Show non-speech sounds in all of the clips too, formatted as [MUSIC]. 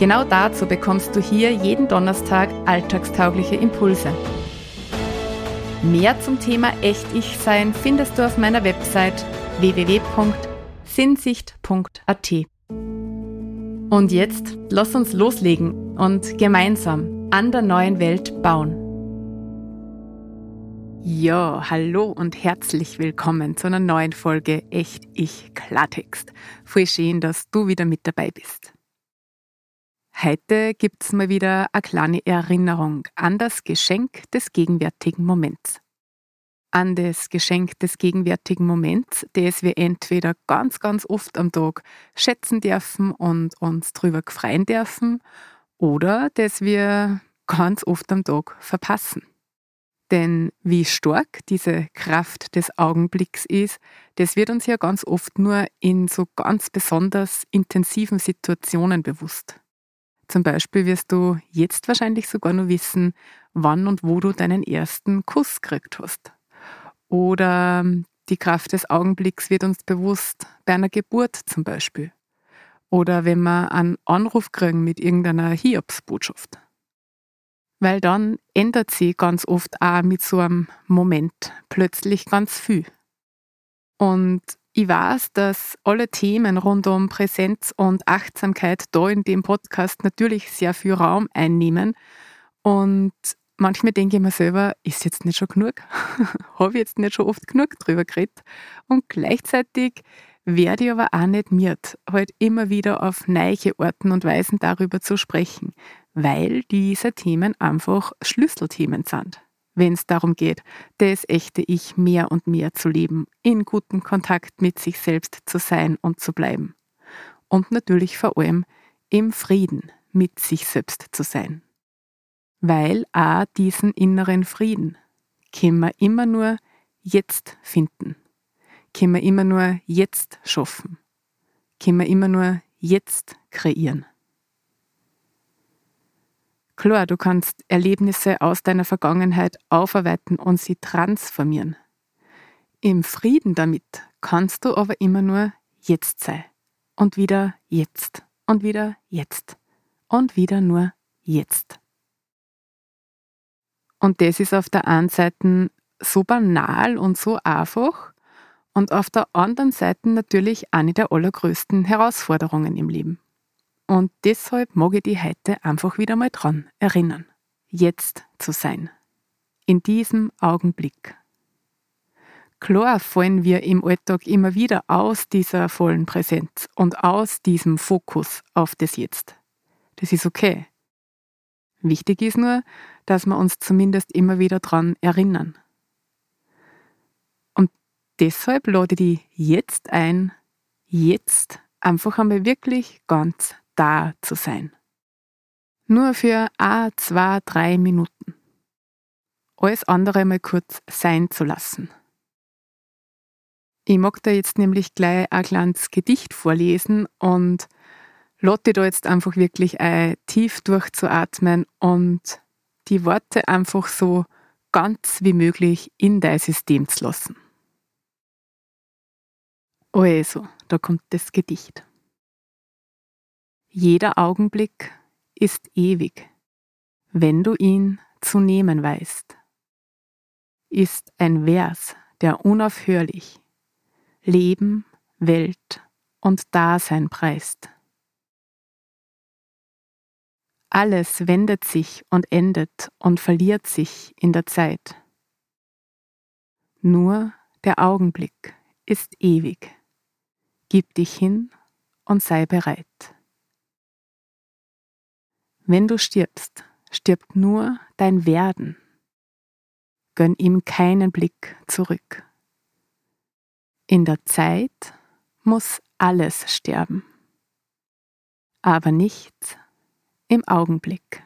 Genau dazu bekommst du hier jeden Donnerstag alltagstaugliche Impulse. Mehr zum Thema Echt-Ich-Sein findest du auf meiner Website www.sinnsicht.at. Und jetzt lass uns loslegen und gemeinsam an der neuen Welt bauen. Ja, hallo und herzlich willkommen zu einer neuen Folge Echt Ich Klartext. Voll schön, dass du wieder mit dabei bist. Heute gibt's mal wieder eine kleine Erinnerung an das Geschenk des gegenwärtigen Moments. An das Geschenk des gegenwärtigen Moments, das wir entweder ganz, ganz oft am Tag schätzen dürfen und uns drüber freuen dürfen, oder das wir ganz oft am Tag verpassen. Denn wie stark diese Kraft des Augenblicks ist, das wird uns ja ganz oft nur in so ganz besonders intensiven Situationen bewusst. Zum Beispiel wirst du jetzt wahrscheinlich sogar nur wissen, wann und wo du deinen ersten Kuss gekriegt hast. Oder die Kraft des Augenblicks wird uns bewusst bei einer Geburt zum Beispiel. Oder wenn wir einen Anruf kriegen mit irgendeiner Hiobsbotschaft. Weil dann ändert sich ganz oft auch mit so einem Moment plötzlich ganz viel. Und ich weiß, dass alle Themen rund um Präsenz und Achtsamkeit da in dem Podcast natürlich sehr viel Raum einnehmen. Und manchmal denke ich mir selber, ist jetzt nicht schon genug? [LAUGHS] Habe ich jetzt nicht schon oft genug drüber geredet? Und gleichzeitig werde ich aber auch nicht miert, halt immer wieder auf neue Orten und Weisen darüber zu sprechen, weil diese Themen einfach Schlüsselthemen sind wenn es darum geht, das echte Ich mehr und mehr zu leben, in gutem Kontakt mit sich selbst zu sein und zu bleiben. Und natürlich vor allem im Frieden mit sich selbst zu sein. Weil auch diesen inneren Frieden können wir immer nur jetzt finden, können wir immer nur jetzt schaffen, können wir immer nur jetzt kreieren. Klar, du kannst Erlebnisse aus deiner Vergangenheit aufarbeiten und sie transformieren. Im Frieden damit kannst du aber immer nur jetzt sein. Und wieder jetzt. Und wieder jetzt. Und wieder nur jetzt. Und das ist auf der einen Seite so banal und so einfach und auf der anderen Seite natürlich eine der allergrößten Herausforderungen im Leben. Und deshalb mag ich dich heute einfach wieder mal dran erinnern, jetzt zu sein. In diesem Augenblick. Klar fallen wir im Alltag immer wieder aus dieser vollen Präsenz und aus diesem Fokus auf das Jetzt. Das ist okay. Wichtig ist nur, dass wir uns zumindest immer wieder dran erinnern. Und deshalb lade ich dich jetzt ein, jetzt einfach einmal wirklich ganz da zu sein. Nur für a, zwei, drei Minuten. Alles andere mal kurz sein zu lassen. Ich mag da jetzt nämlich gleich ein kleines Gedicht vorlesen und lotte da jetzt einfach wirklich ein, tief durchzuatmen und die Worte einfach so ganz wie möglich in dein System zu lassen. Also, da kommt das Gedicht. Jeder Augenblick ist ewig, wenn du ihn zu nehmen weißt. Ist ein Vers, der unaufhörlich Leben, Welt und Dasein preist. Alles wendet sich und endet und verliert sich in der Zeit. Nur der Augenblick ist ewig. Gib dich hin und sei bereit. Wenn du stirbst, stirbt nur dein Werden. Gönn ihm keinen Blick zurück. In der Zeit muss alles sterben, aber nicht im Augenblick.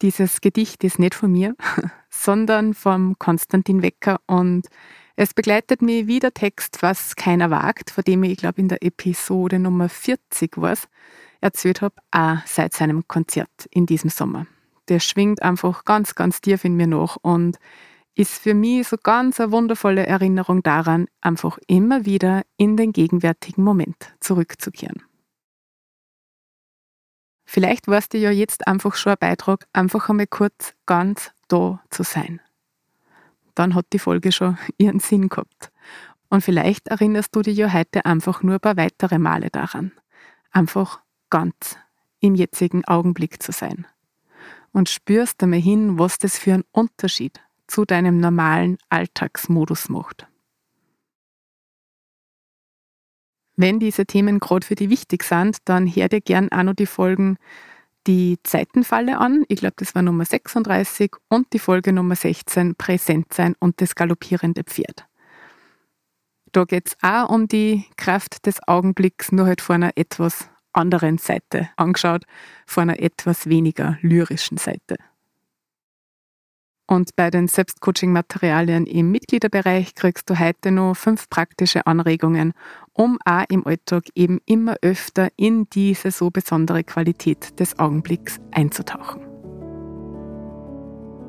Dieses Gedicht ist nicht von mir, [LAUGHS] sondern vom Konstantin Wecker und es begleitet mich wie der Text Was keiner wagt, von dem ich, glaube, in der Episode Nummer 40 war, erzählt habe, auch seit seinem Konzert in diesem Sommer. Der schwingt einfach ganz, ganz tief in mir nach und ist für mich so ganz eine wundervolle Erinnerung daran, einfach immer wieder in den gegenwärtigen Moment zurückzukehren. Vielleicht war es dir ja jetzt einfach schon ein Beitrag, einfach einmal kurz ganz da zu sein. Dann hat die Folge schon [LAUGHS] ihren Sinn gehabt. Und vielleicht erinnerst du dich ja heute einfach nur ein paar weitere Male daran. Einfach ganz im jetzigen Augenblick zu sein. Und spürst einmal hin, was das für einen Unterschied zu deinem normalen Alltagsmodus macht. Wenn diese Themen gerade für dich wichtig sind, dann hör dir gern auch noch die Folgen die Zeitenfalle an. Ich glaube, das war Nummer 36 und die Folge Nummer 16, Präsent sein und das galoppierende Pferd. Da geht es auch um die Kraft des Augenblicks, nur halt von einer etwas anderen Seite angeschaut, von einer etwas weniger lyrischen Seite. Und bei den Selbstcoaching-Materialien im Mitgliederbereich kriegst du heute noch fünf praktische Anregungen, um auch im Alltag eben immer öfter in diese so besondere Qualität des Augenblicks einzutauchen.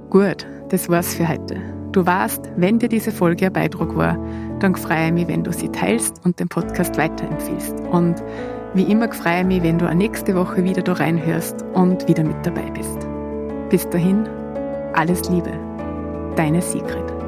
Gut, das war's für heute. Du weißt, wenn dir diese Folge ein Beitrag war, dann freue ich mich, wenn du sie teilst und den Podcast weiterempfiehlst. Und wie immer freue ich mich, wenn du auch nächste Woche wieder da reinhörst und wieder mit dabei bist. Bis dahin, alles Liebe, deine Sigrid.